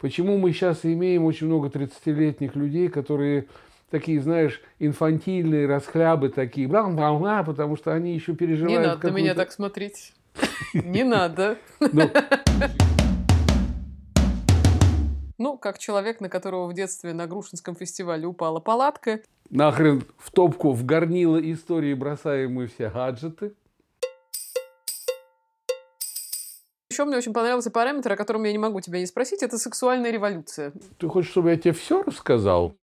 Почему мы сейчас имеем очень много 30-летних людей, которые такие, знаешь, инфантильные, расхлябы такие, бла бла бла потому что они еще переживают... Не надо на меня так смотреть. Не надо. Ну. ну, как человек, на которого в детстве на Грушинском фестивале упала палатка. Нахрен в топку, в горнило истории бросаем мы все гаджеты. Еще мне очень понравился параметр, о котором я не могу тебя не спросить, это сексуальная революция. Ты хочешь, чтобы я тебе все рассказал?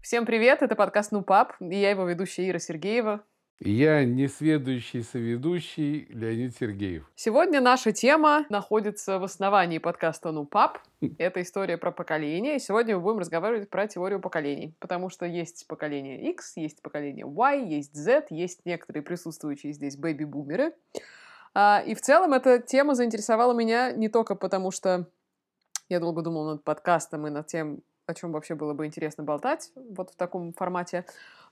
Всем привет, это подкаст «Ну, пап», и я его ведущая Ира Сергеева. Я несведущий соведущий Леонид Сергеев. Сегодня наша тема находится в основании подкаста «Ну, пап». Это история про поколение. сегодня мы будем разговаривать про теорию поколений. Потому что есть поколение X, есть поколение Y, есть Z, есть некоторые присутствующие здесь бэби-бумеры. А, и в целом эта тема заинтересовала меня не только потому, что я долго думала над подкастом и над тем, о чем вообще было бы интересно болтать вот в таком формате.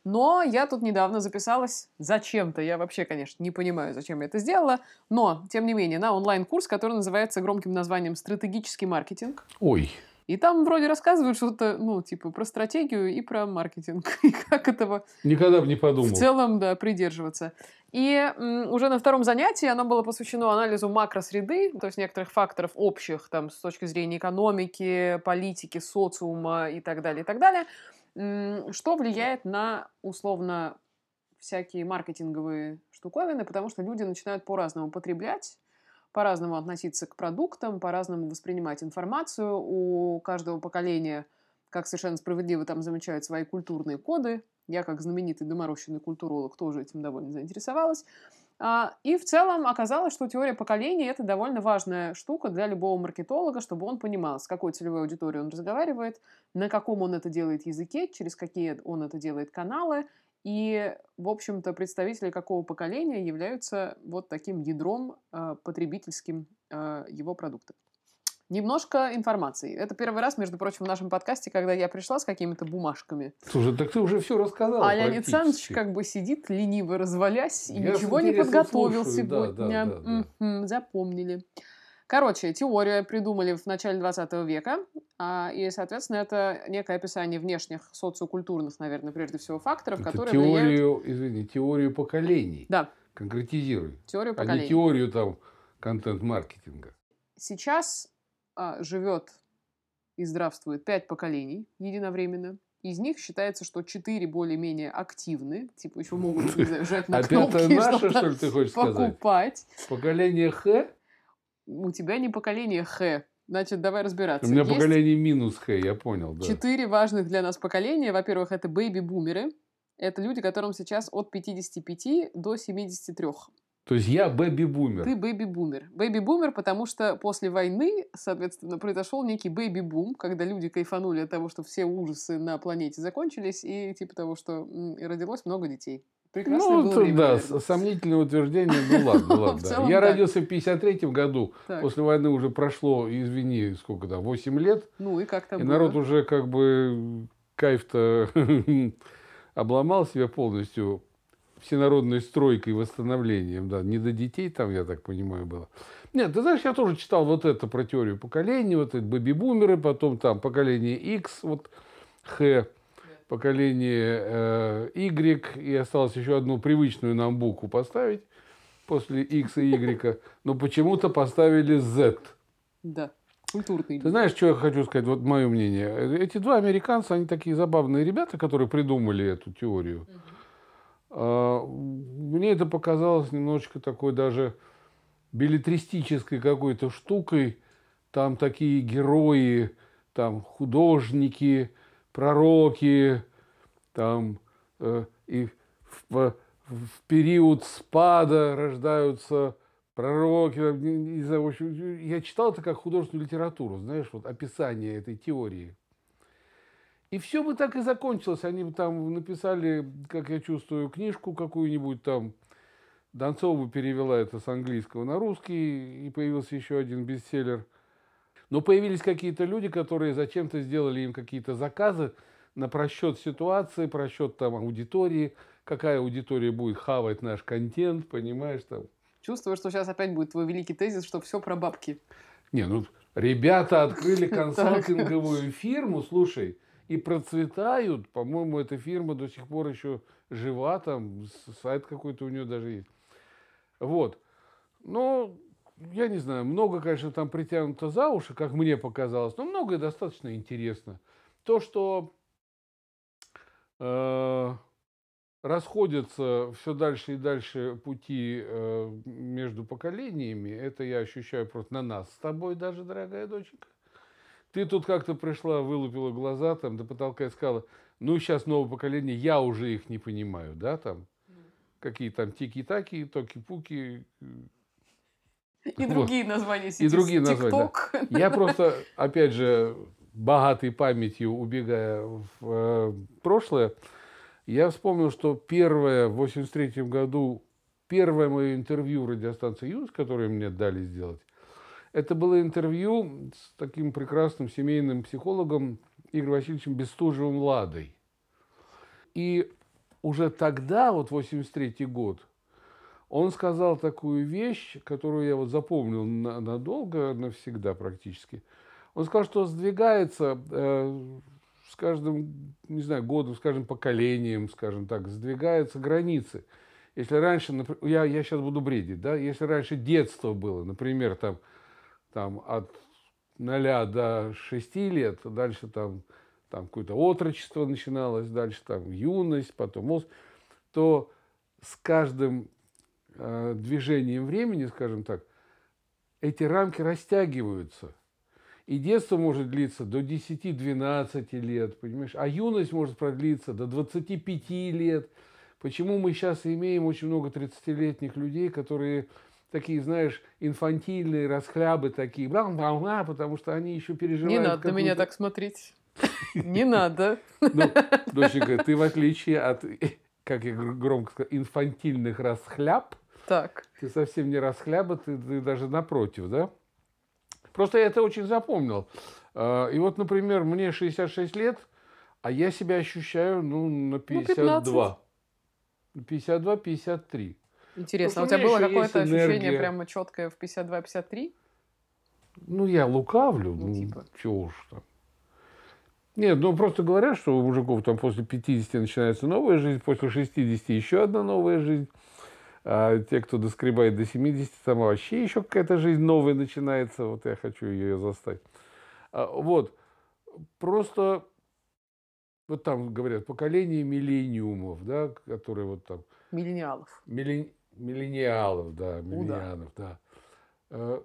Но я тут недавно записалась зачем-то. Я вообще, конечно, не понимаю, зачем я это сделала. Но, тем не менее, на онлайн-курс, который называется громким названием «Стратегический маркетинг». Ой. И там вроде рассказывают что-то, ну, типа, про стратегию и про маркетинг. И как этого... Никогда бы не подумал. В целом, да, придерживаться. И м, уже на втором занятии оно было посвящено анализу макросреды, то есть некоторых факторов общих, там, с точки зрения экономики, политики, социума и так далее, и так далее. Что влияет на, условно, всякие маркетинговые штуковины, потому что люди начинают по-разному потреблять, по-разному относиться к продуктам, по-разному воспринимать информацию. У каждого поколения, как совершенно справедливо там замечают свои культурные коды. Я, как знаменитый доморощенный культуролог, тоже этим довольно заинтересовалась. А, и в целом оказалось, что теория поколений – это довольно важная штука для любого маркетолога, чтобы он понимал, с какой целевой аудиторией он разговаривает, на каком он это делает языке, через какие он это делает каналы – и, в общем-то, представители какого поколения являются вот таким ядром э, потребительским э, его продукта. Немножко информации. Это первый раз, между прочим, в нашем подкасте, когда я пришла с какими-то бумажками. Слушай, так ты уже все рассказала. А Леонид Саныч как бы сидит лениво развалясь и я ничего не подготовил слушаю. сегодня. Да, да, да, да. Запомнили. Короче, теорию придумали в начале 20 века, а, и, соответственно, это некое описание внешних социокультурных, наверное, прежде всего факторов, это которые теорию, влияют... извини, теорию поколений. Да. Конкретизируй. Теорию поколений. А не теорию там контент-маркетинга. Сейчас а, живет и здравствует пять поколений единовременно. Из них считается, что четыре более-менее активны, типа еще могут, не знаю, жать на а кнопки, наше, что ли, ты хочешь покупать. сказать? Поколение Х? У тебя не поколение Х. Значит, давай разбираться. У меня Есть поколение минус Х, я понял, да. Четыре важных для нас поколения. Во-первых, это бэйби-бумеры. Это люди, которым сейчас от 55 до 73. То есть я бэби-бумер. Ты бэби-бумер. Бэби-бумер, потому что после войны, соответственно, произошел некий бэби-бум, когда люди кайфанули от того, что все ужасы на планете закончились, и типа того, что родилось много детей. Прекрасное ну, было время, да, наверное. сомнительное утверждение, ну ладно, ладно. Я родился в 53 году, после войны уже прошло, извини, сколько там, 8 лет. Ну и как там И народ уже как бы кайф-то обломал себя полностью всенародной стройкой и восстановлением, да, не до детей там, я так понимаю, было. Нет, ты знаешь, я тоже читал вот это про теорию поколений, вот эти бэби-бумеры, потом там поколение X, вот Х, поколение э, Y, и осталось еще одну привычную нам букву поставить после X и Y, но почему-то поставили Z. Да, культурный. Ты знаешь, что я хочу сказать, вот мое мнение. Эти два американца, они такие забавные ребята, которые придумали эту теорию. Угу. Мне это показалось немножечко такой даже билетристической какой-то штукой. Там такие герои, там художники, пророки, там э, и в, в период спада рождаются пророки. Не знаю, в общем, я читал это как художественную литературу, знаешь, вот описание этой теории. И все бы так и закончилось. Они бы там написали, как я чувствую, книжку какую-нибудь там. Донцова перевела это с английского на русский, и появился еще один бестселлер – но появились какие-то люди, которые зачем-то сделали им какие-то заказы на просчет ситуации, просчет там аудитории, какая аудитория будет хавать наш контент, понимаешь, там. Чувствую, что сейчас опять будет твой великий тезис, что все про бабки. Не, ну, ребята открыли консалтинговую фирму, слушай, и процветают. По-моему, эта фирма до сих пор еще жива, там сайт какой-то у нее даже есть. Вот. Ну, я не знаю, много, конечно, там притянуто за уши, как мне показалось, но многое достаточно интересно. То, что э, расходятся все дальше и дальше пути э, между поколениями, это я ощущаю просто на нас с тобой даже, дорогая доченька. Ты тут как-то пришла, вылупила глаза там до потолка и сказала, ну сейчас новое поколение, я уже их не понимаю, да, там, какие там тики-таки, токи-пуки, и другие названия И другие названия. Да. Я просто, опять же, богатой памятью убегая в э, прошлое, я вспомнил, что первое в 83 году, первое мое интервью радиостанции «Юз», которое мне дали сделать, это было интервью с таким прекрасным семейным психологом Игорем Васильевичем Бестужевым Ладой. И уже тогда, вот 83 год, он сказал такую вещь, которую я вот запомнил надолго, навсегда практически. Он сказал, что сдвигается э, с каждым, не знаю, годом, с каждым поколением, скажем так, сдвигаются границы. Если раньше, я, я сейчас буду бредить, да, если раньше детство было, например, там, там от 0 до 6 лет, дальше там, там какое-то отрочество начиналось, дальше там юность, потом мост, то с каждым Э, движением времени, скажем так, эти рамки растягиваются. И детство может длиться до 10-12 лет, понимаешь? А юность может продлиться до 25 лет. Почему мы сейчас имеем очень много 30-летних людей, которые такие, знаешь, инфантильные, расхлябы такие, бла -бла -бла, потому что они еще переживают... Не надо на меня так смотреть. Не надо. Ну, доченька, ты в отличие от, как я громко сказал, инфантильных расхляб, так. Ты совсем не расхляба, ты, ты даже напротив, да? Просто я это очень запомнил. А, и вот, например, мне 66 лет, а я себя ощущаю, ну, на 52. Ну, 52-53. Интересно, а у тебя было какое-то ощущение прямо четкое в 52-53? Ну, я лукавлю, ну, ну типа. чего уж там. Нет, ну просто говорят, что у мужиков там после 50 начинается новая жизнь, после 60 еще одна новая жизнь. А те, кто доскребает до 70, там вообще еще какая-то жизнь новая начинается. Вот я хочу ее застать. А, вот. Просто вот там говорят поколение миллениумов, да, которые вот там... Миллениалов. Миллен... Миллениалов, да, миллениалов, да. да.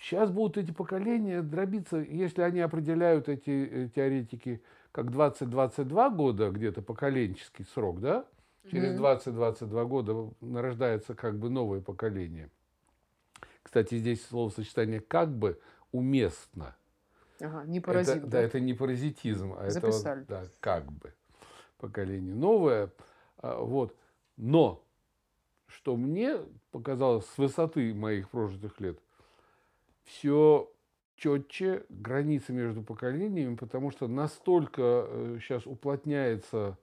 Сейчас будут эти поколения дробиться, если они определяют эти э, теоретики как 20-22 года, где-то поколенческий срок, да, Через 20-22 года нарождается как бы новое поколение. Кстати, здесь словосочетание «как бы» уместно. Ага, не паразит. Это, да? да, это не паразитизм, а Записали. это вот, да, как бы поколение новое. А, вот. Но, что мне показалось с высоты моих прожитых лет, все четче границы между поколениями, потому что настолько сейчас э, уплотняется,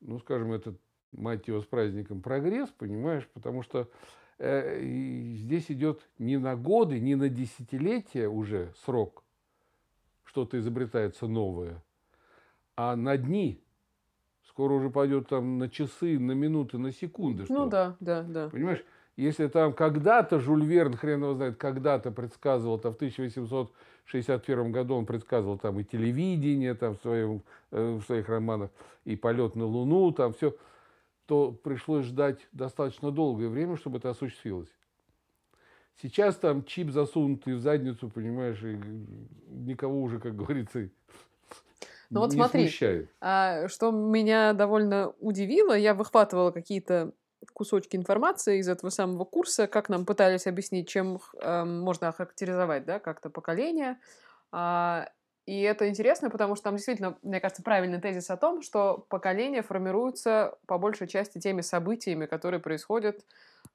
ну, скажем, этот мать его с праздником, прогресс, понимаешь, потому что э, здесь идет не на годы, не на десятилетия уже срок, что-то изобретается новое, а на дни. Скоро уже пойдет там на часы, на минуты, на секунды. Ну да, да, да. Понимаешь, если там когда-то Жюль Верн, хрен его знает, когда-то предсказывал, там в 1861 году он предсказывал там и телевидение там в, своем, э, в своих романах, и полет на Луну, там все то пришлось ждать достаточно долгое время, чтобы это осуществилось. Сейчас там чип засунутый в задницу, понимаешь, и никого уже, как говорится, ну вот не смотри. А, что меня довольно удивило, я выхватывала какие-то кусочки информации из этого самого курса, как нам пытались объяснить, чем э, можно охарактеризовать, да, как-то поколение. А, и это интересно, потому что там действительно, мне кажется, правильный тезис о том, что поколения формируются по большей части теми событиями, которые происходят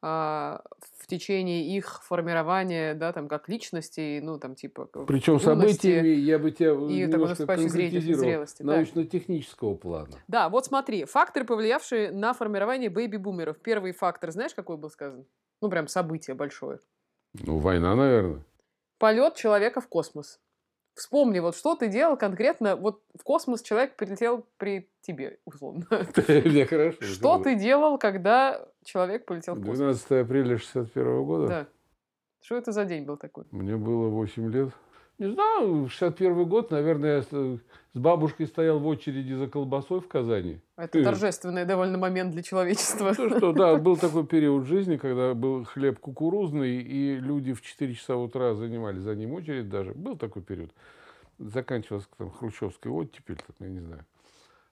в течение их формирования, да, там, как личностей, ну, там, типа... Причем событиями, я бы тебя и немножко конкретизировал, зрелости, научно-технического плана. Да, вот смотри, факторы, повлиявшие на формирование бэйби-бумеров. Первый фактор, знаешь, какой был сказан? Ну, прям событие большое. Ну, война, наверное. Полет человека в космос. Вспомни, вот что ты делал конкретно, вот в космос человек прилетел при тебе, условно. Мне хорошо. Что ты делал, когда человек полетел в космос? 12 апреля 61 года? Да. Что это за день был такой? Мне было 8 лет. Не знаю, 61 год, наверное, я с бабушкой стоял в очереди за колбасой в Казани. Это и... торжественный довольно момент для человечества. Ну, что, да, был такой период жизни, когда был хлеб кукурузный, и люди в 4 часа утра занимали за ним очередь даже. Был такой период. Заканчивался там хрущевской оттепель, я не знаю.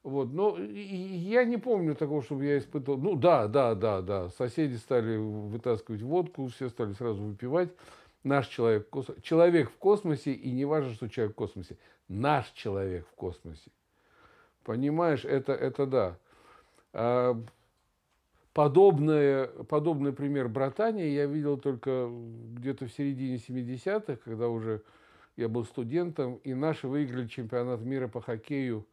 Вот, но я не помню такого, чтобы я испытывал. Ну да, да, да, да. Соседи стали вытаскивать водку, все стали сразу выпивать наш человек в космосе, человек в космосе, и не важно, что человек в космосе, наш человек в космосе. Понимаешь, это, это да. А, подобное, подобный пример братания я видел только где-то в середине 70-х, когда уже я был студентом, и наши выиграли чемпионат мира по хоккею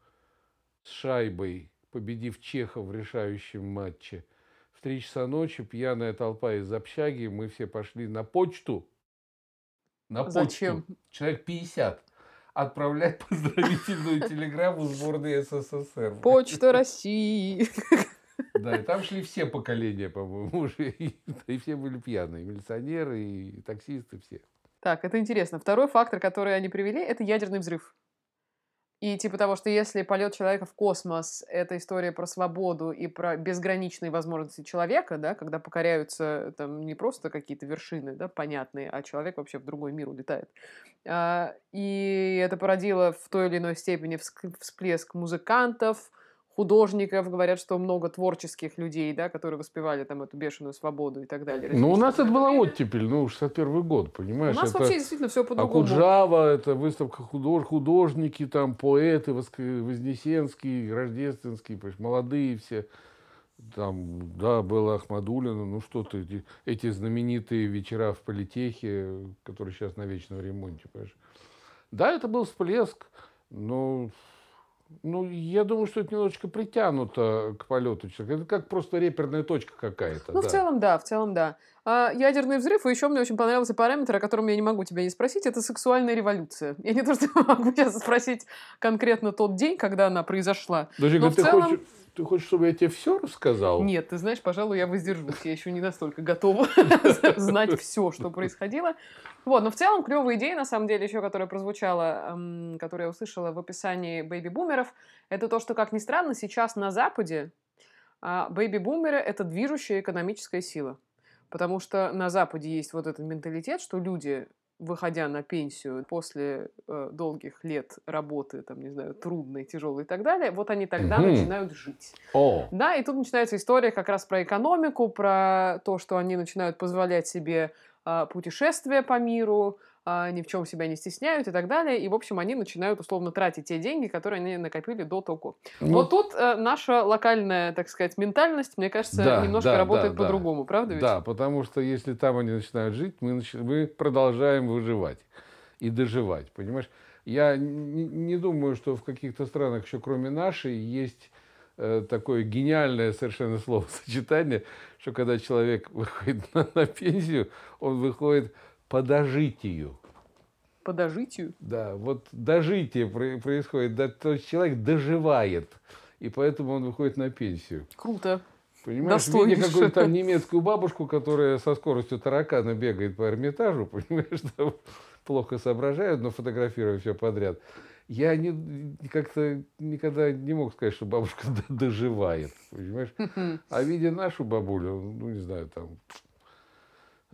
с шайбой, победив Чехов в решающем матче. В три часа ночи пьяная толпа из общаги, мы все пошли на почту, на почту, Зачем? человек 50, отправлять поздравительную телеграмму сборной СССР. Почта России. Да, и там шли все поколения, по-моему, уже. И, и все были пьяные. Милиционеры, и таксисты, все. Так, это интересно. Второй фактор, который они привели, это ядерный взрыв. И типа того, что если полет человека в космос – это история про свободу и про безграничные возможности человека, да, когда покоряются там не просто какие-то вершины, да, понятные, а человек вообще в другой мир улетает. А, и это породило в той или иной степени всплеск музыкантов, художников, говорят, что много творческих людей, да, которые воспевали там эту бешеную свободу и так далее. Ну, у нас это была оттепель, ну, 61 год, понимаешь? У нас это вообще действительно все по-другому. Акуджава, это выставка худож... художники, там, поэты, Вознесенский, Рождественский, понимаешь, молодые все. Там, да, было Ахмадулина, ну что ты, эти, эти знаменитые вечера в политехе, которые сейчас на вечном ремонте, понимаешь? Да, это был всплеск, но ну, я думаю, что это немножечко притянуто к полету человека. Это как просто реперная точка какая-то. Ну, да. в целом, да, в целом, да. А, ядерный взрыв, и еще мне очень понравился параметр, о котором я не могу тебя не спросить, это сексуальная революция. Я не то, что могу сейчас спросить конкретно тот день, когда она произошла. Подожди, но ты, целом... хочешь, ты хочешь, чтобы я тебе все рассказал? Нет, ты знаешь, пожалуй, я воздержусь. Я еще не настолько готова знать все, что происходило. Вот, но в целом клевая идея, на самом деле, еще, которая прозвучала, эм, которую я услышала в описании бэйби-бумеров, это то, что, как ни странно, сейчас на Западе э, бэйби-бумеры – это движущая экономическая сила. Потому что на Западе есть вот этот менталитет, что люди, выходя на пенсию после э, долгих лет работы, там, не знаю, трудной, тяжелой и так далее, вот они тогда Мгм. начинают жить. О, Да, и тут начинается история как раз про экономику, про то, что они начинают позволять себе а, путешествия по миру, ни в чем себя не стесняют и так далее. И, в общем, они начинают условно тратить те деньги, которые они накопили до того. ну, тут э, наша локальная, так сказать, ментальность, мне кажется, Да, немножко да, работает да, да. по-другому, правда ведь? Да, потому что если там они начинают жить, мы, нач- мы продолжаем выживать и доживать, понимаешь? Я не, не думаю, что в каких-то странах, еще кроме нашей, есть э, такое гениальное совершенно словосочетание, что когда человек выходит на, на пенсию, он выходит по дожитию. По дожитию. Да, вот дожитие про- происходит, да, то есть человек доживает, и поэтому он выходит на пенсию. Круто. Понимаешь, Достойнейше. видя какую-то там немецкую бабушку, которая со скоростью таракана бегает по Эрмитажу, понимаешь, там плохо соображают, но фотографируя все подряд. Я не, как-то никогда не мог сказать, что бабушка доживает, понимаешь? А видя нашу бабулю, ну, не знаю, там...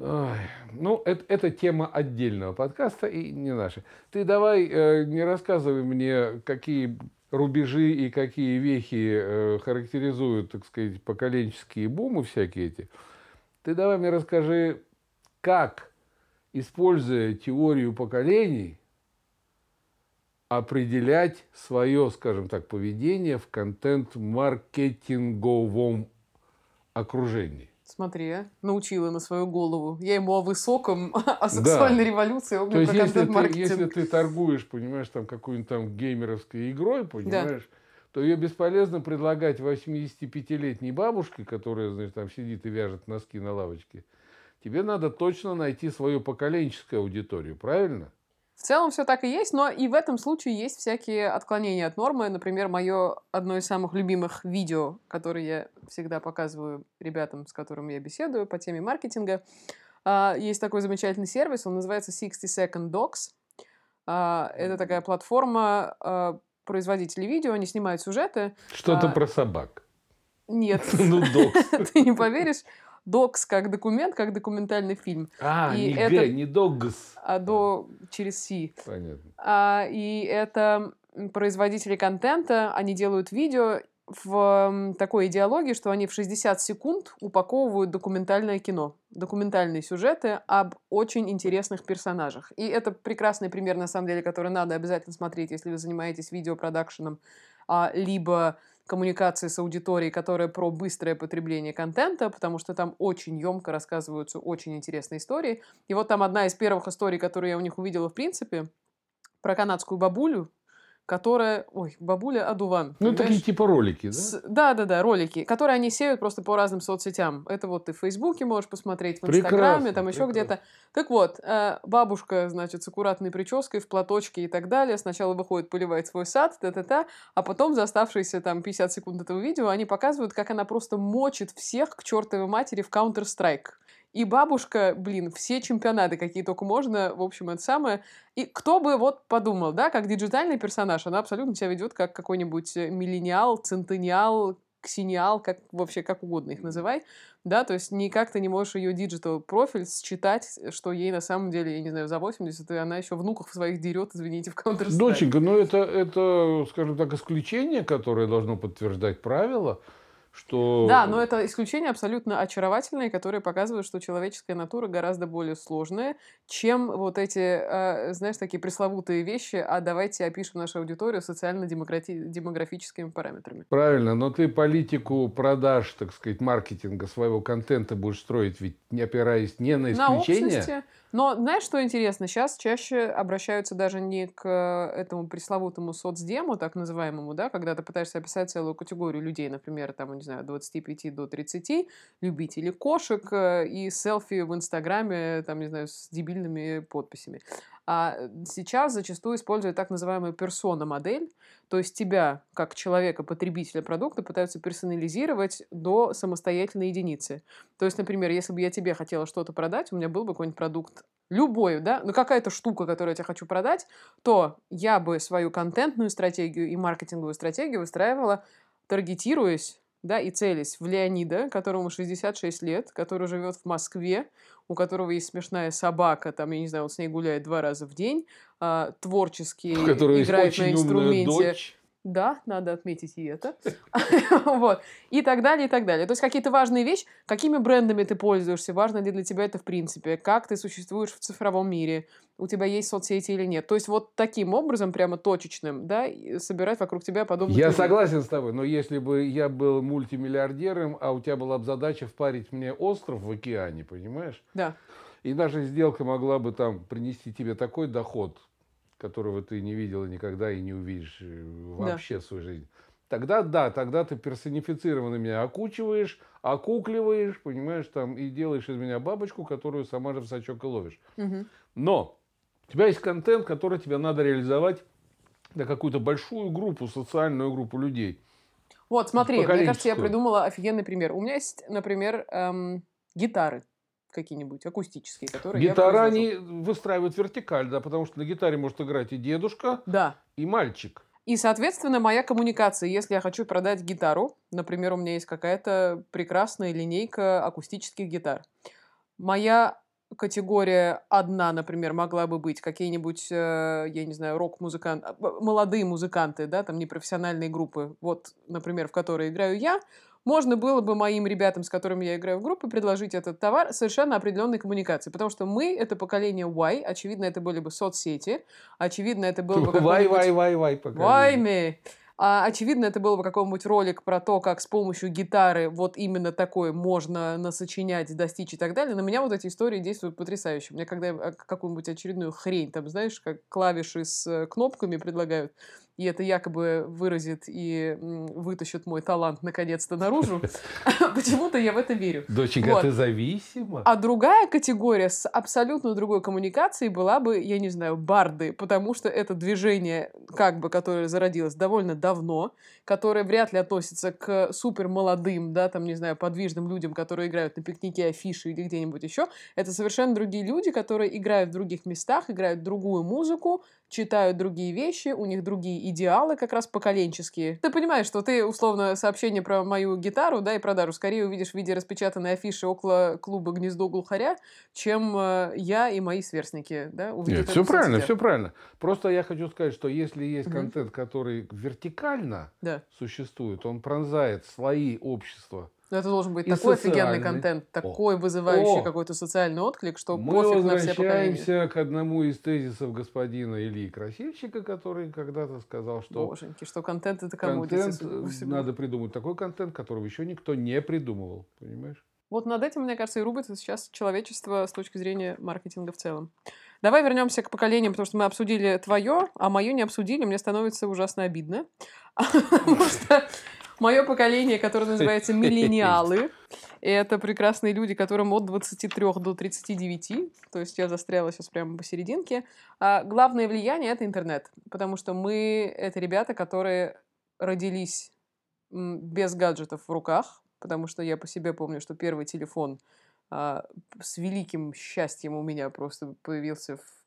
Ой, ну, это, это тема отдельного подкаста и не наша. Ты давай э, не рассказывай мне, какие рубежи и какие вехи э, характеризуют, так сказать, поколенческие бумы всякие эти. Ты давай мне расскажи, как, используя теорию поколений, определять свое, скажем так, поведение в контент-маркетинговом окружении. Смотри, научила на свою голову. Я ему о высоком, о сексуальной да. революции, он То есть, если ты, если ты торгуешь, понимаешь, там какой-нибудь там геймеровской игрой, понимаешь, да. то ее бесполезно предлагать 85-летней бабушке, которая, значит, там сидит и вяжет носки на лавочке. Тебе надо точно найти свою поколенческую аудиторию, правильно? В целом все так и есть, но и в этом случае есть всякие отклонения от нормы. Например, мое одно из самых любимых видео, которое я всегда показываю ребятам, с которыми я беседую по теме маркетинга. А, есть такой замечательный сервис, он называется 60 Second Docs. А, это такая платформа а, производителей видео, они снимают сюжеты. Что-то про собак. Нет. Ну, докс. Ты не поверишь. Докс как документ, как документальный фильм. А, и не это, Г, не догс. А до через Си. Понятно. А, и это производители контента, они делают видео в такой идеологии, что они в 60 секунд упаковывают документальное кино, документальные сюжеты об очень интересных персонажах. И это прекрасный пример, на самом деле, который надо обязательно смотреть, если вы занимаетесь видеопродакшеном, а, либо коммуникации с аудиторией, которая про быстрое потребление контента, потому что там очень емко рассказываются очень интересные истории. И вот там одна из первых историй, которую я у них увидела в принципе, про канадскую бабулю, которая... Ой, бабуля Адуван. Ну, такие типа ролики, да? С... Да, да, да, ролики, которые они сеют просто по разным соцсетям. Это вот ты в Фейсбуке можешь посмотреть, в Инстаграме, там еще где-то. Так вот, э, бабушка, значит, с аккуратной прической, в платочке и так далее, сначала выходит, поливает свой сад, та-та-та, а потом за оставшиеся там 50 секунд этого видео они показывают, как она просто мочит всех к чертовой матери в Counter-Strike. И бабушка, блин, все чемпионаты, какие только можно, в общем, это самое. И кто бы вот подумал, да, как диджитальный персонаж, она абсолютно себя ведет как какой-нибудь э, миллениал, центениал, ксениал, как вообще как угодно их называй, да, то есть никак ты не можешь ее digital профиль считать, что ей на самом деле, я не знаю, за 80, и она еще внуков своих дерет, извините, в counter. Доченька, ну это, это, скажем так, исключение, которое должно подтверждать правила, что... Да, но это исключение абсолютно очаровательное, которое показывает, что человеческая натура гораздо более сложная, чем вот эти, э, знаешь, такие пресловутые вещи, а давайте опишем нашу аудиторию социально-демографическими параметрами. Правильно, но ты политику продаж, так сказать, маркетинга своего контента будешь строить, ведь не опираясь не на исключения. На но знаешь, что интересно? Сейчас чаще обращаются даже не к этому пресловутому соцдему, так называемому, да, когда ты пытаешься описать целую категорию людей, например, там, не знаю, от 25 до 30, любителей кошек э, и селфи в Инстаграме, там, не знаю, с дебильными подписями. А сейчас зачастую используют так называемую персона-модель, то есть тебя, как человека, потребителя продукта, пытаются персонализировать до самостоятельной единицы. То есть, например, если бы я тебе хотела что-то продать, у меня был бы какой-нибудь продукт любой, да, ну какая-то штука, которую я тебе хочу продать, то я бы свою контентную стратегию и маркетинговую стратегию выстраивала, таргетируясь да, и целясь в Леонида, которому 66 лет, который живет в Москве, у которого есть смешная собака, там, я не знаю, он с ней гуляет два раза в день, а, творчески играет на инструменте. Да, надо отметить и это. вот. И так далее, и так далее. То есть какие-то важные вещи, какими брендами ты пользуешься, важно ли для тебя это в принципе, как ты существуешь в цифровом мире, у тебя есть соцсети или нет. То есть вот таким образом, прямо точечным, да, собирать вокруг тебя подобных Я людей. согласен с тобой, но если бы я был мультимиллиардером, а у тебя была бы задача впарить мне остров в океане, понимаешь? Да. И наша сделка могла бы там принести тебе такой доход, которого ты не видела никогда и не увидишь э, вообще да. в свою жизнь. Тогда да, тогда ты персонифицированно меня окучиваешь, окукливаешь, понимаешь, там, и делаешь из меня бабочку, которую сама же в сачок и ловишь. Угу. Но у тебя есть контент, который тебе надо реализовать на какую-то большую группу, социальную группу людей. Вот, смотри, мне кажется, я придумала офигенный пример. У меня есть, например, эм, гитары какие-нибудь акустические, которые Гитара они выстраивают вертикаль, да, потому что на гитаре может играть и дедушка, да. и мальчик. И, соответственно, моя коммуникация, если я хочу продать гитару, например, у меня есть какая-то прекрасная линейка акустических гитар. Моя категория одна, например, могла бы быть какие-нибудь, э, я не знаю, рок-музыканты, молодые музыканты, да, там непрофессиональные группы, вот, например, в которые играю я, можно было бы моим ребятам, с которыми я играю в группе, предложить этот товар совершенно определенной коммуникации. Потому что мы — это поколение Y, очевидно, это были бы соцсети, очевидно, это было бы Вай, вай, вай, вай, Вай, А, очевидно, это был бы какой-нибудь ролик про то, как с помощью гитары вот именно такое можно насочинять, достичь и так далее. На меня вот эти истории действуют потрясающе. Мне когда а, какую-нибудь очередную хрень, там, знаешь, как клавиши с э, кнопками предлагают, и это якобы выразит и вытащит мой талант наконец-то наружу. Почему-то я в это верю. Доченька, ты зависима. А другая категория с абсолютно другой коммуникацией была бы, я не знаю, барды, потому что это движение, как бы, которое зародилось довольно давно, которое вряд ли относится к супер молодым, да, там, не знаю, подвижным людям, которые играют на пикнике, афиши или где-нибудь еще. Это совершенно другие люди, которые играют в других местах, играют другую музыку, читают другие вещи, у них другие идеалы как раз поколенческие. Ты понимаешь, что ты, условно, сообщение про мою гитару, да, и продажу скорее увидишь в виде распечатанной афиши около клуба «Гнездо глухаря», чем э, я и мои сверстники, да, Нет, все правильно, все правильно. Просто я хочу сказать, что если есть угу. контент, который вертикально да. существует, он пронзает слои общества, но это должен быть и такой офигенный контент, такой О. вызывающий О. какой-то социальный отклик, что Мы пофиг на все поколения. к одному из тезисов господина Ильи Красильщика, который когда-то сказал, что... Боженьки, что контент это кому Контент, надо придумать такой контент, которого еще никто не придумывал, понимаешь? Вот над этим, мне кажется, и рубится сейчас человечество с точки зрения маркетинга в целом. Давай вернемся к поколениям, потому что мы обсудили твое, а мое не обсудили. Мне становится ужасно обидно. Потому что мое поколение, которое называется миллениалы. Это прекрасные люди, которым от 23 до 39. То есть я застряла сейчас прямо посерединке. А главное влияние — это интернет. Потому что мы — это ребята, которые родились без гаджетов в руках. Потому что я по себе помню, что первый телефон а, с великим счастьем у меня просто появился в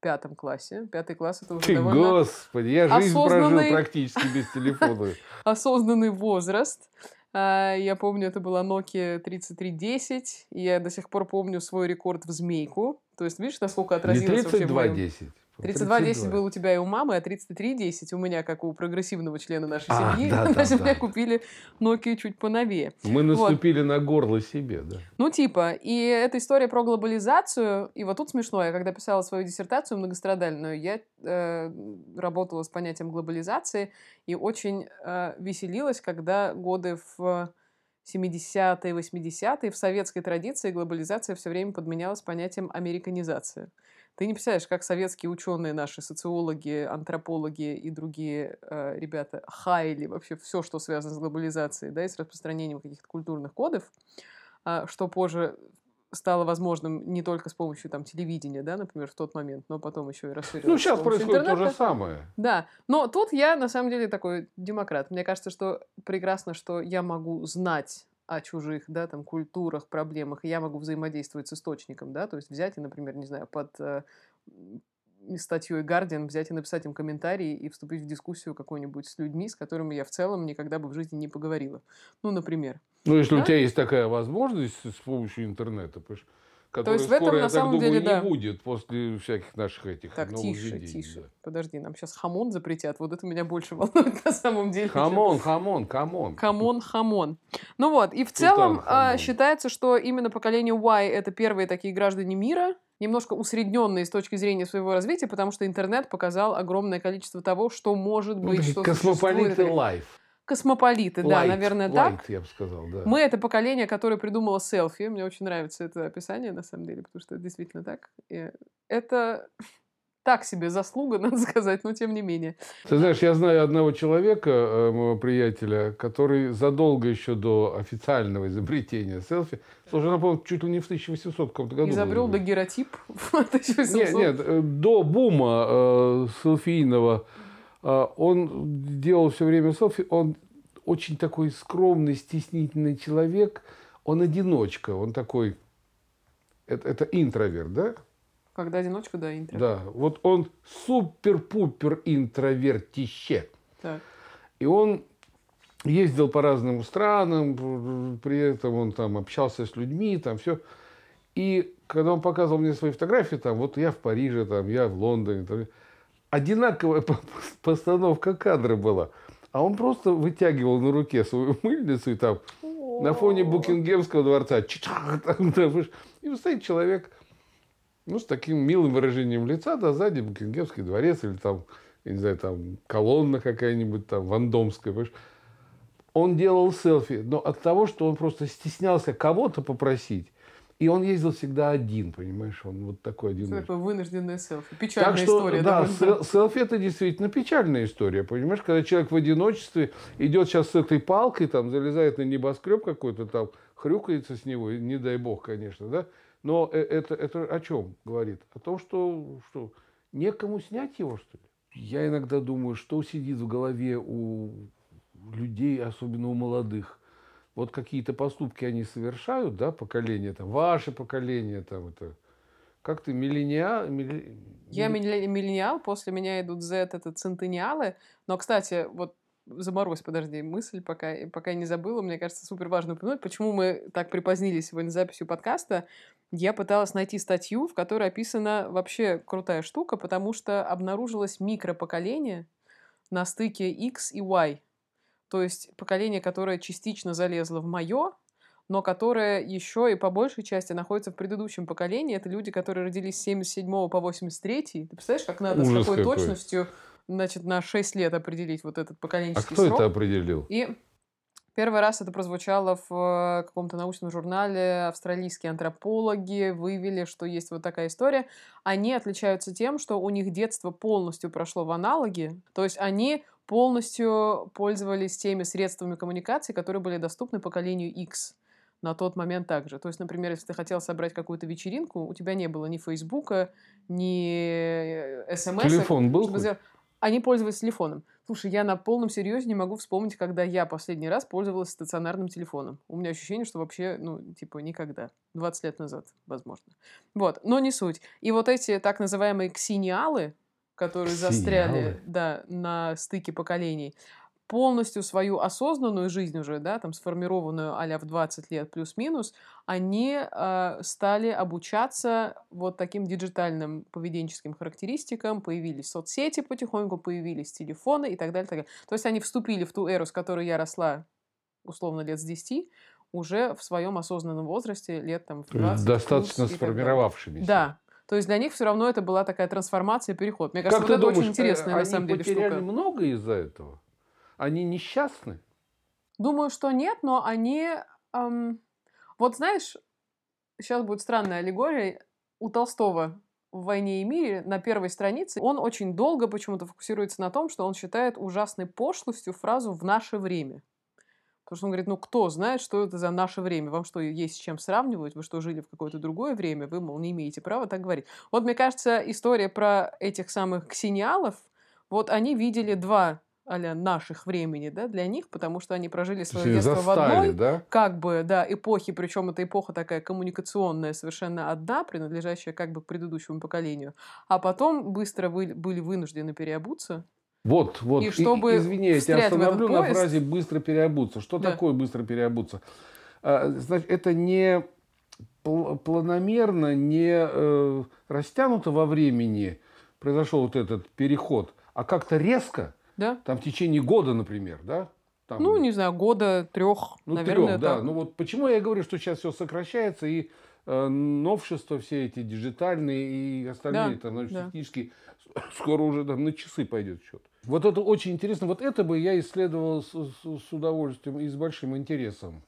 пятом классе. Пятый класс это уже Ты, довольно Господи, я жизнь осознанный... прожил практически без телефона. Осознанный возраст. А, я помню, это была Nokia 3310, и я до сих пор помню свой рекорд в змейку. То есть, видишь, насколько отразилось Не 3210. 3210 был у тебя и у мамы, а 3310 у меня, как у прогрессивного члена нашей а, семьи. Да, на земле да. купили Nokia чуть поновее. Мы наступили вот. на горло себе, да. Ну, типа. И эта история про глобализацию. И вот тут смешно. Я когда писала свою диссертацию многострадальную, я э, работала с понятием глобализации и очень э, веселилась, когда годы в 70-е, 80-е в советской традиции глобализация все время подменялась понятием американизация. Ты не представляешь, как советские ученые, наши социологи, антропологи и другие э, ребята хайли вообще все, что связано с глобализацией, да, и с распространением каких-то культурных кодов, э, что позже стало возможным не только с помощью там телевидения, да, например, в тот момент, но потом еще и расширилось. Ну, сейчас происходит интернета. то же самое. Да, но тут я на самом деле такой демократ. Мне кажется, что прекрасно, что я могу знать о чужих, да, там, культурах, проблемах, и я могу взаимодействовать с источником, да, то есть взять и, например, не знаю, под э, статьей Guardian взять и написать им комментарий и вступить в дискуссию какой-нибудь с людьми, с которыми я в целом никогда бы в жизни не поговорила. Ну, например. Ну, если да? у тебя есть такая возможность с помощью интернета, понимаешь, то есть в этом на самом думаю, деле, да. не будет после всяких наших этих Так, тише, тише. Да. Подожди, нам сейчас хамон запретят. Вот это меня больше волнует на самом деле. Хамон, хамон, хамон. Хамон, хамон. Ну вот, и в целом а, считается, что именно поколение Y это первые такие граждане мира, немножко усредненные с точки зрения своего развития, потому что интернет показал огромное количество того, что может быть, ну, что Космополиты лайф. Космополиты, light, да, наверное, light, так. я бы сказал, да. Мы это поколение, которое придумало селфи. Мне очень нравится это описание, на самом деле, потому что это действительно так. И это так себе заслуга, надо сказать, но тем не менее. Ты знаешь, я знаю одного человека, э, моего приятеля, который задолго еще до официального изобретения селфи, слушай, напомню, чуть ли не в 1800 каком-то году. Изобрел дагеротип в 1800? Нет, нет, э, до бума э, селфийного он делал все время селфи, он очень такой скромный, стеснительный человек, он одиночка, он такой, это, это интроверт, да? Когда одиночка, да, интроверт. Да, вот он супер-пупер интровертище. Так. И он ездил по разным странам, при этом он там общался с людьми, там все. И когда он показывал мне свои фотографии, там, вот я в Париже, там, я в Лондоне, там, одинаковая постановка кадра была. А он просто вытягивал на руке свою мыльницу и там на фоне Букингемского дворца и стоит человек ну, с таким милым выражением лица, да, сзади Букингемский дворец или там я не знаю, там, колонна какая-нибудь там, вандомская, понимаешь? Он делал селфи, но от того, что он просто стеснялся кого-то попросить, и он ездил всегда один, понимаешь, он вот такой один. Такое вынужденное селфи. Печальная так что, история. Да, довольно. селфи это действительно печальная история, понимаешь, когда человек в одиночестве идет сейчас с этой палкой, там, залезает на небоскреб какой-то, там, хрюкается с него, не дай бог, конечно, да, но э, это, это о чем говорит? О том, что, что некому снять его, что ли? Я иногда думаю, что сидит в голове у людей, особенно у молодых, вот какие-то поступки они совершают, да, поколение, там, ваше поколение, там, это, как ты, миллениал? Милли... Я миллениал, после меня идут Z, это центениалы. Но, кстати, вот заморозь, подожди, мысль, пока, пока я не забыла, мне кажется, супер важно упомянуть, почему мы так припозднились сегодня записью подкаста. Я пыталась найти статью, в которой описана вообще крутая штука, потому что обнаружилось микропоколение на стыке X и Y. То есть поколение, которое частично залезло в мое, но которое еще и по большей части находится в предыдущем поколении. Это люди, которые родились с 77 по 83. Ты представляешь, как надо Ужас с какой какой. точностью значит, на 6 лет определить вот этот поколенческий А кто срок. это определил? И первый раз это прозвучало в э, каком-то научном журнале. Австралийские антропологи выявили, что есть вот такая история. Они отличаются тем, что у них детство полностью прошло в аналоге. То есть они полностью пользовались теми средствами коммуникации, которые были доступны поколению X на тот момент также. То есть, например, если ты хотел собрать какую-то вечеринку, у тебя не было ни Фейсбука, ни э, СМС. Телефон был? Они пользовались телефоном. Слушай, я на полном серьезе не могу вспомнить, когда я последний раз пользовалась стационарным телефоном. У меня ощущение, что вообще, ну, типа, никогда. 20 лет назад, возможно. Вот, но не суть. И вот эти так называемые ксиниалы, которые Сигналы. застряли да, на стыке поколений, полностью свою осознанную жизнь уже, да, там сформированную а в 20 лет плюс-минус, они э, стали обучаться вот таким диджитальным поведенческим характеристикам, появились соцсети потихоньку, появились телефоны и так далее, так далее. То есть они вступили в ту эру, с которой я росла условно лет с 10, уже в своем осознанном возрасте, лет там в 20 Достаточно сформировавшимися. Да, то есть для них все равно это была такая трансформация, переход. Мне кажется, как вот это думаешь, очень интересная на самом деле штука. Они много из-за этого? Они несчастны? Думаю, что нет, но они... Эм... Вот знаешь, сейчас будет странная аллегория. У Толстого в «Войне и мире» на первой странице он очень долго почему-то фокусируется на том, что он считает ужасной пошлостью фразу «в наше время». Потому что он говорит, ну кто знает, что это за наше время? Вам что, есть с чем сравнивать? Вы что, жили в какое-то другое время? Вы, мол, не имеете права так говорить. Вот, мне кажется, история про этих самых ксениалов, вот они видели два а наших времени, да, для них, потому что они прожили свое детство застали, в одной, да? как бы, да, эпохе, причем эта эпоха такая коммуникационная, совершенно одна, принадлежащая как бы к предыдущему поколению, а потом быстро вы, были вынуждены переобуться, вот, вот. И чтобы и, извини, я тебя остановлю на фразе «быстро переобуться». Что да. такое «быстро переобуться»? А, значит, это не планомерно, не э, растянуто во времени произошел вот этот переход, а как-то резко, да. там в течение года, например, да? Там, ну, не знаю, года, трех, ну, наверное. Трех, да. Ну вот почему я говорю, что сейчас все сокращается, и новшества все эти диджитальные и остальные да, там, да. технические, скоро уже там на часы пойдет счет. Вот это очень интересно. Вот это бы я исследовал с, с, с удовольствием и с большим интересом.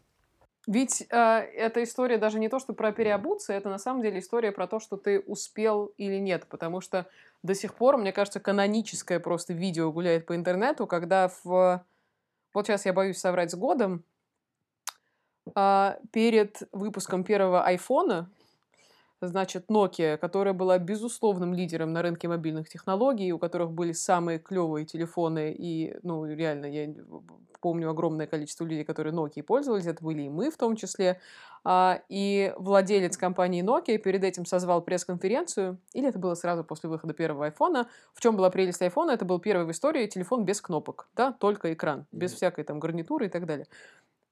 Ведь э, эта история даже не то, что про переобуться, это на самом деле история про то, что ты успел или нет. Потому что до сих пор, мне кажется, каноническое просто видео гуляет по интернету, когда в... Вот сейчас я боюсь соврать с годом. Э, перед выпуском первого айфона значит, Nokia, которая была безусловным лидером на рынке мобильных технологий, у которых были самые клевые телефоны, и, ну, реально, я помню огромное количество людей, которые Nokia пользовались, это были и мы в том числе, а, и владелец компании Nokia перед этим созвал пресс-конференцию, или это было сразу после выхода первого айфона. В чем была прелесть айфона? Это был первый в истории телефон без кнопок, да, только экран, без всякой там гарнитуры и так далее.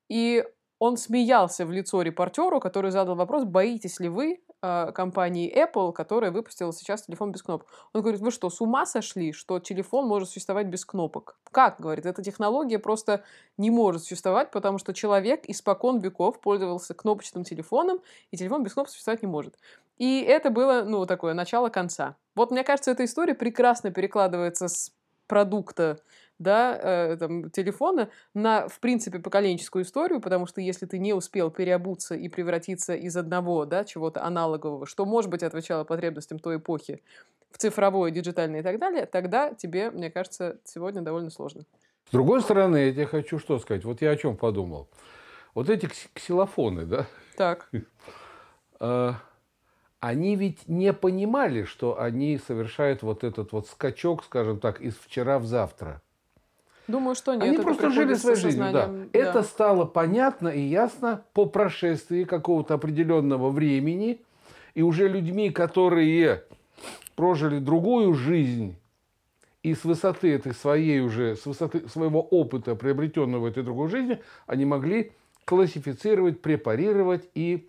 И он смеялся в лицо репортеру, который задал вопрос, боитесь ли вы э, компании Apple, которая выпустила сейчас телефон без кнопок. Он говорит, вы что, с ума сошли, что телефон может существовать без кнопок? Как, говорит, эта технология просто не может существовать, потому что человек испокон веков пользовался кнопочным телефоном, и телефон без кнопок существовать не может. И это было, ну, такое начало конца. Вот, мне кажется, эта история прекрасно перекладывается с продукта, да, э, там, телефона на, в принципе, поколенческую историю, потому что если ты не успел переобуться и превратиться из одного, да, чего-то аналогового, что, может быть, отвечало потребностям той эпохи, в цифровое, диджитальное и так далее, тогда тебе, мне кажется, сегодня довольно сложно. С другой стороны, я тебе хочу что сказать. Вот я о чем подумал. Вот эти ксилофоны, да? Так. А, они ведь не понимали, что они совершают вот этот вот скачок, скажем так, из вчера в завтра. Думаю, что нет. Они просто жили своей жизнью, да. да. Это стало понятно и ясно по прошествии какого-то определенного времени. И уже людьми, которые прожили другую жизнь, и с высоты этой своей уже, с высоты своего опыта, приобретенного в этой другой жизни, они могли классифицировать, препарировать и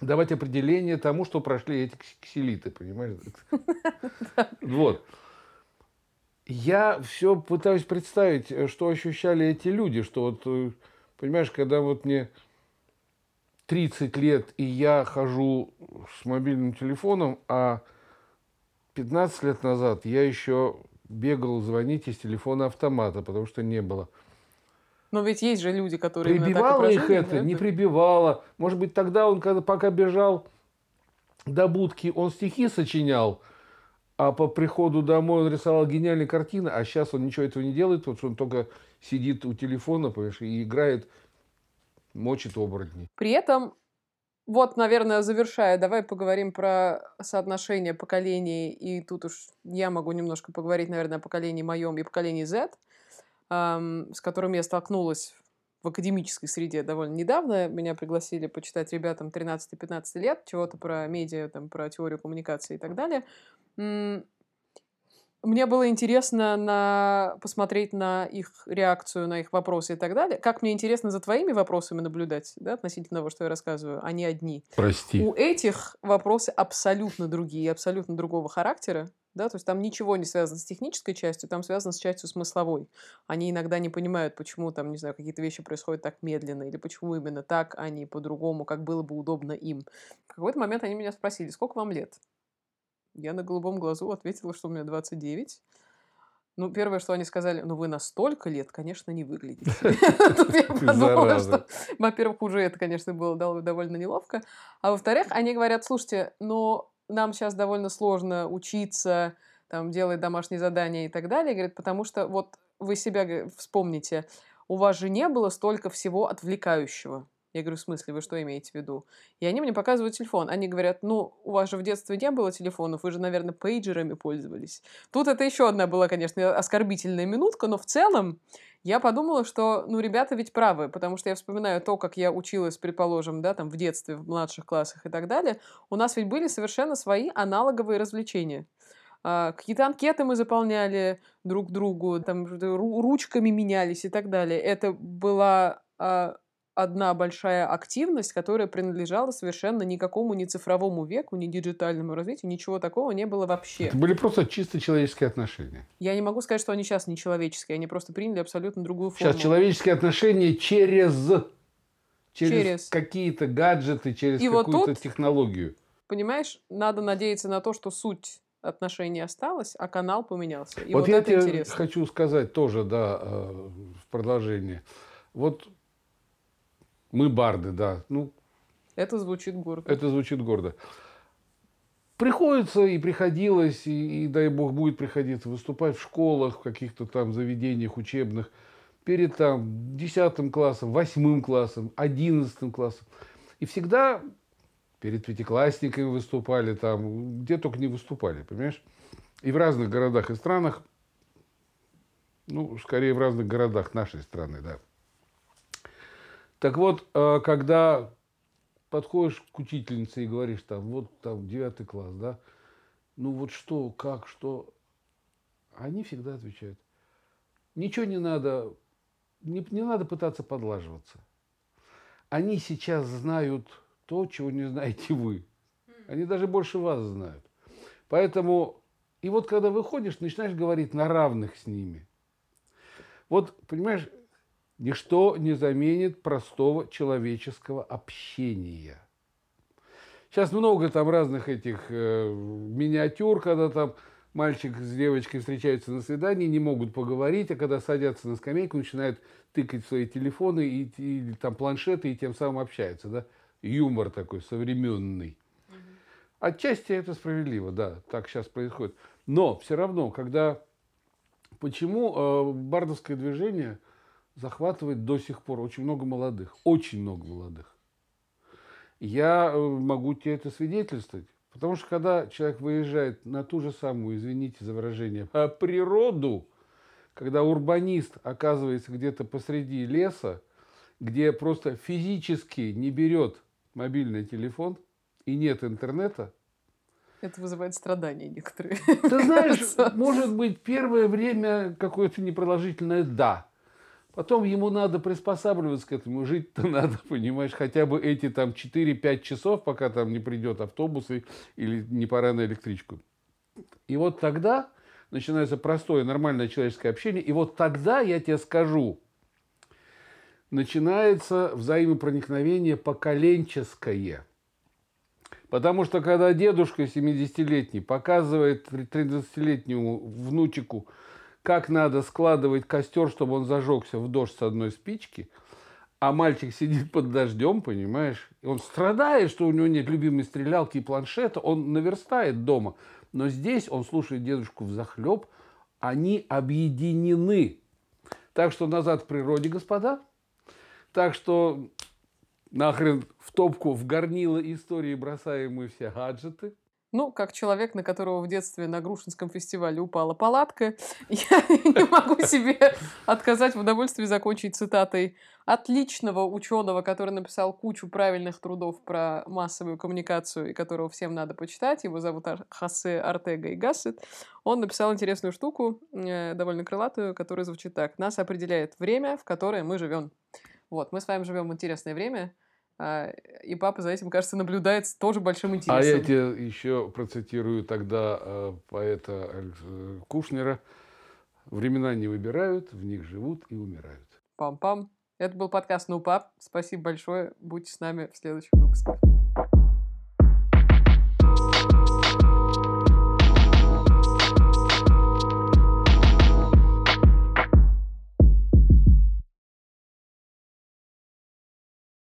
давать определение тому, что прошли эти ксилиты, понимаешь? Вот я все пытаюсь представить, э, что ощущали эти люди, что вот, э, понимаешь, когда вот мне 30 лет, и я хожу с мобильным телефоном, а 15 лет назад я еще бегал звонить из телефона автомата, потому что не было. Но ведь есть же люди, которые прибивало их это, да? не прибивало. Может быть, тогда он, когда пока бежал до будки, он стихи сочинял, а по приходу домой он рисовал гениальные картины, а сейчас он ничего этого не делает, вот он только сидит у телефона, понимаешь, и играет, мочит оборотни. При этом, вот, наверное, завершая, давай поговорим про соотношение поколений, и тут уж я могу немножко поговорить, наверное, о поколении моем и поколении Z, эм, с которым я столкнулась в академической среде довольно недавно. Меня пригласили почитать ребятам 13-15 лет, чего-то про медиа, там, про теорию коммуникации и так далее. Мне было интересно на... посмотреть на их реакцию, на их вопросы и так далее. Как мне интересно за твоими вопросами наблюдать, да, относительно того, что я рассказываю, они одни. Прости. У этих вопросы абсолютно другие, абсолютно другого характера. Да, то есть там ничего не связано с технической частью, там связано с частью смысловой. Они иногда не понимают, почему там, не знаю, какие-то вещи происходят так медленно, или почему именно так, а не по-другому, как было бы удобно им. В какой-то момент они меня спросили, сколько вам лет? Я на голубом глазу ответила, что у меня 29. Ну, первое, что они сказали, ну, вы на столько лет, конечно, не выглядите. Тут я подумала, что, во-первых, уже это, конечно, было довольно неловко. А во-вторых, они говорят, слушайте, ну, нам сейчас довольно сложно учиться, там, делать домашние задания и так далее. Говорят, потому что вот вы себя вспомните, у вас же не было столько всего отвлекающего. Я говорю, в смысле, вы что имеете в виду? И они мне показывают телефон. Они говорят, ну, у вас же в детстве не было телефонов, вы же, наверное, пейджерами пользовались. Тут это еще одна была, конечно, оскорбительная минутка, но в целом я подумала, что, ну, ребята ведь правы, потому что я вспоминаю то, как я училась, предположим, да, там, в детстве, в младших классах и так далее. У нас ведь были совершенно свои аналоговые развлечения. А, какие-то анкеты мы заполняли друг другу, там, ручками менялись и так далее. Это была а, одна большая активность, которая принадлежала совершенно никакому ни цифровому веку, ни диджитальному развитию, ничего такого не было вообще. Это были просто чисто человеческие отношения. Я не могу сказать, что они сейчас не человеческие, они просто приняли абсолютно другую форму. Сейчас человеческие отношения через, через, через. какие-то гаджеты, через какую-то вот технологию. Понимаешь, надо надеяться на то, что суть отношений осталась, а канал поменялся. И вот, вот я тебе интересно. хочу сказать тоже, да, э, в продолжение. Вот мы барды, да. Ну, это звучит гордо. Это звучит гордо. Приходится и приходилось, и, и дай бог будет приходиться выступать в школах, в каких-то там заведениях учебных перед там десятым классом, восьмым классом, одиннадцатым классом. И всегда перед пятиклассниками выступали там, где только не выступали, понимаешь? И в разных городах и странах, ну, скорее в разных городах нашей страны, да. Так вот, э, когда подходишь к учительнице и говоришь, там, вот там девятый класс, да, ну вот что, как, что, они всегда отвечают, ничего не надо, не, не надо пытаться подлаживаться. Они сейчас знают то, чего не знаете вы. Они даже больше вас знают. Поэтому, и вот когда выходишь, начинаешь говорить на равных с ними. Вот, понимаешь, Ничто не заменит простого человеческого общения. Сейчас много там разных этих э, миниатюр, когда там мальчик с девочкой встречаются на свидании, не могут поговорить, а когда садятся на скамейку, начинают тыкать в свои телефоны и, и там планшеты, и тем самым общаются, да? Юмор такой современный. Отчасти это справедливо, да, так сейчас происходит. Но все равно, когда... Почему э, бардовское движение захватывает до сих пор очень много молодых, очень много молодых? Я э, могу тебе это свидетельствовать. Потому что когда человек выезжает на ту же самую, извините за выражение, природу, когда урбанист оказывается где-то посреди леса, где просто физически не берет мобильный телефон и нет интернета, это вызывает страдания некоторые. Ты знаешь, может быть, первое время какое-то непродолжительное «да». Потом ему надо приспосабливаться к этому, жить-то надо, понимаешь, хотя бы эти там 4-5 часов, пока там не придет автобус или не пора на электричку. И вот тогда начинается простое, нормальное человеческое общение, и вот тогда, я тебе скажу, начинается взаимопроникновение поколенческое. Потому что когда дедушка 70-летний показывает 13-летнему внучику, как надо складывать костер, чтобы он зажегся в дождь с одной спички, а мальчик сидит под дождем, понимаешь, он страдает, что у него нет любимой стрелялки и планшета, он наверстает дома. Но здесь он слушает дедушку в захлеб, они объединены. Так что назад в природе, господа. Так что нахрен в топку, в горнило истории бросаем мы все гаджеты – ну, как человек, на которого в детстве на Грушинском фестивале упала палатка, я не могу себе отказать в удовольствии закончить цитатой отличного ученого, который написал кучу правильных трудов про массовую коммуникацию, и которого всем надо почитать. Его зовут Хосе Артега и Гассет. Он написал интересную штуку, э, довольно крылатую, которая звучит так. Нас определяет время, в которое мы живем. Вот, мы с вами живем в интересное время, и папа за этим, кажется, наблюдает с тоже большим интересом. А я тебе еще процитирую тогда э, поэта э, Кушнера. Времена не выбирают, в них живут и умирают. Пам-пам. Это был подкаст «Ну, пап». Спасибо большое. Будьте с нами в следующем выпуске.